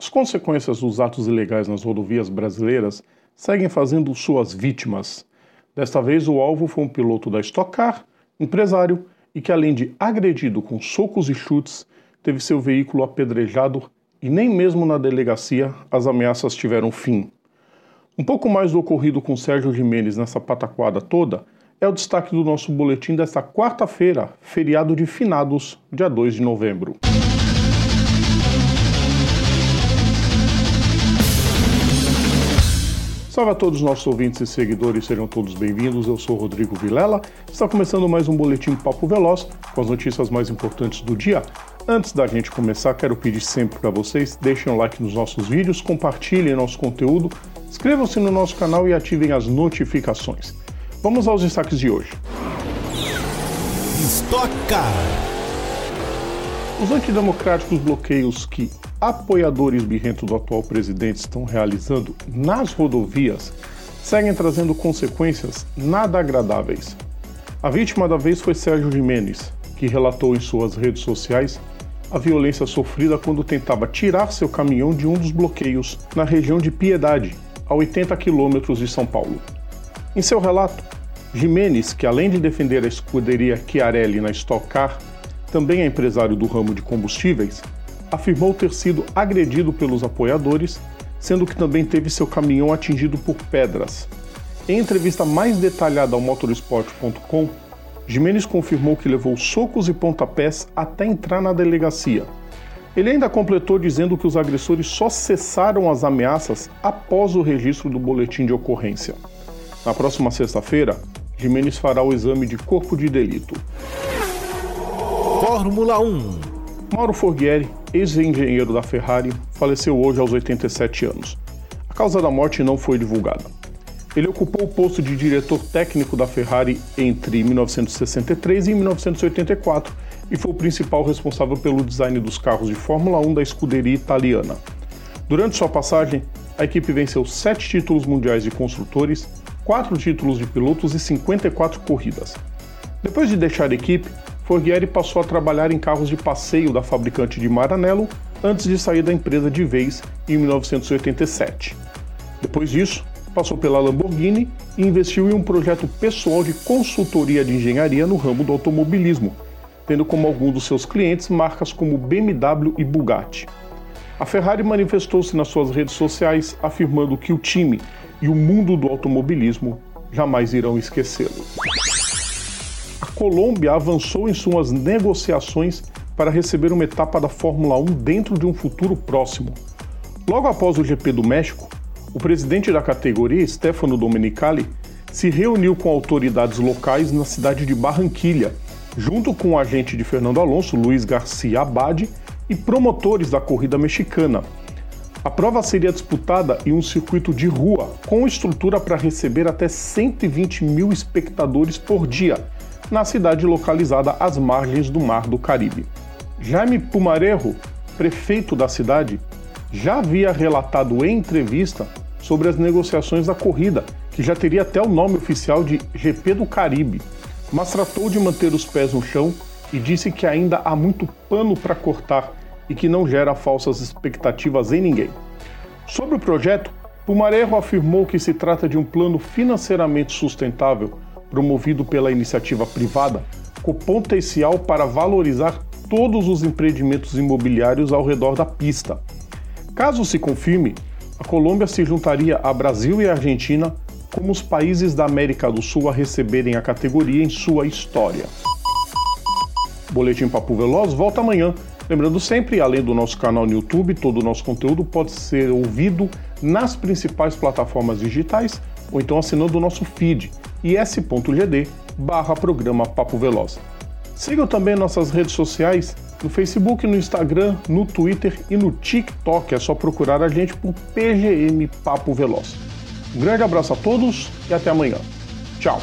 As consequências dos atos ilegais nas rodovias brasileiras seguem fazendo suas vítimas. Desta vez, o alvo foi um piloto da Stock Car, empresário, e que, além de agredido com socos e chutes, teve seu veículo apedrejado e nem mesmo na delegacia as ameaças tiveram fim. Um pouco mais do ocorrido com Sérgio Jimenez nessa pataquada toda é o destaque do nosso boletim desta quarta-feira, feriado de finados, dia 2 de novembro. Salve a todos os nossos ouvintes e seguidores, sejam todos bem-vindos. Eu sou Rodrigo Vilela. Está começando mais um boletim Papo Veloz com as notícias mais importantes do dia. Antes da gente começar, quero pedir sempre para vocês, deixem um like nos nossos vídeos, compartilhem nosso conteúdo, inscrevam-se no nosso canal e ativem as notificações. Vamos aos destaques de hoje. Stock Car. Os antidemocráticos bloqueios que apoiadores birrentos do atual presidente estão realizando nas rodovias seguem trazendo consequências nada agradáveis. A vítima da vez foi Sérgio Jimenez, que relatou em suas redes sociais a violência sofrida quando tentava tirar seu caminhão de um dos bloqueios na região de Piedade, a 80 quilômetros de São Paulo. Em seu relato, Jimenez, que além de defender a escuderia Chiarelli na Stock Car, também é empresário do ramo de combustíveis, afirmou ter sido agredido pelos apoiadores, sendo que também teve seu caminhão atingido por pedras. Em entrevista mais detalhada ao motorsport.com, Jimenez confirmou que levou socos e pontapés até entrar na delegacia. Ele ainda completou dizendo que os agressores só cessaram as ameaças após o registro do boletim de ocorrência. Na próxima sexta-feira, Jimenez fará o exame de corpo de delito. Fórmula 1 Mauro Forghieri, ex-engenheiro da Ferrari, faleceu hoje aos 87 anos. A causa da morte não foi divulgada. Ele ocupou o posto de diretor técnico da Ferrari entre 1963 e 1984 e foi o principal responsável pelo design dos carros de Fórmula 1 da escuderia italiana. Durante sua passagem, a equipe venceu sete títulos mundiais de construtores, quatro títulos de pilotos e 54 corridas. Depois de deixar a equipe, Forghieri passou a trabalhar em carros de passeio da fabricante de Maranello antes de sair da empresa de vez em 1987. Depois disso, passou pela Lamborghini e investiu em um projeto pessoal de consultoria de engenharia no ramo do automobilismo, tendo como alguns dos seus clientes marcas como BMW e Bugatti. A Ferrari manifestou-se nas suas redes sociais afirmando que o time e o mundo do automobilismo jamais irão esquecê-lo. Colômbia avançou em suas negociações para receber uma etapa da Fórmula 1 dentro de um futuro próximo. Logo após o GP do México, o presidente da categoria, Stefano Domenicali, se reuniu com autoridades locais na cidade de Barranquilha, junto com o agente de Fernando Alonso, Luiz Garcia Abad, e promotores da corrida mexicana. A prova seria disputada em um circuito de rua, com estrutura para receber até 120 mil espectadores por dia na cidade localizada às margens do Mar do Caribe. Jaime Pumarejo, prefeito da cidade, já havia relatado em entrevista sobre as negociações da corrida, que já teria até o nome oficial de GP do Caribe, mas tratou de manter os pés no chão e disse que ainda há muito pano para cortar e que não gera falsas expectativas em ninguém. Sobre o projeto, Pumarejo afirmou que se trata de um plano financeiramente sustentável promovido pela iniciativa privada, com potencial para valorizar todos os empreendimentos imobiliários ao redor da pista. Caso se confirme, a Colômbia se juntaria a Brasil e a Argentina como os países da América do Sul a receberem a categoria em sua história. Boletim Papo Veloz volta amanhã. Lembrando sempre, além do nosso canal no YouTube, todo o nosso conteúdo pode ser ouvido nas principais plataformas digitais ou então assinando o nosso feed is.gd barra programa Papo Veloz. Sigam também nossas redes sociais no Facebook, no Instagram, no Twitter e no TikTok. É só procurar a gente por PGM Papo Veloz. Um grande abraço a todos e até amanhã. Tchau!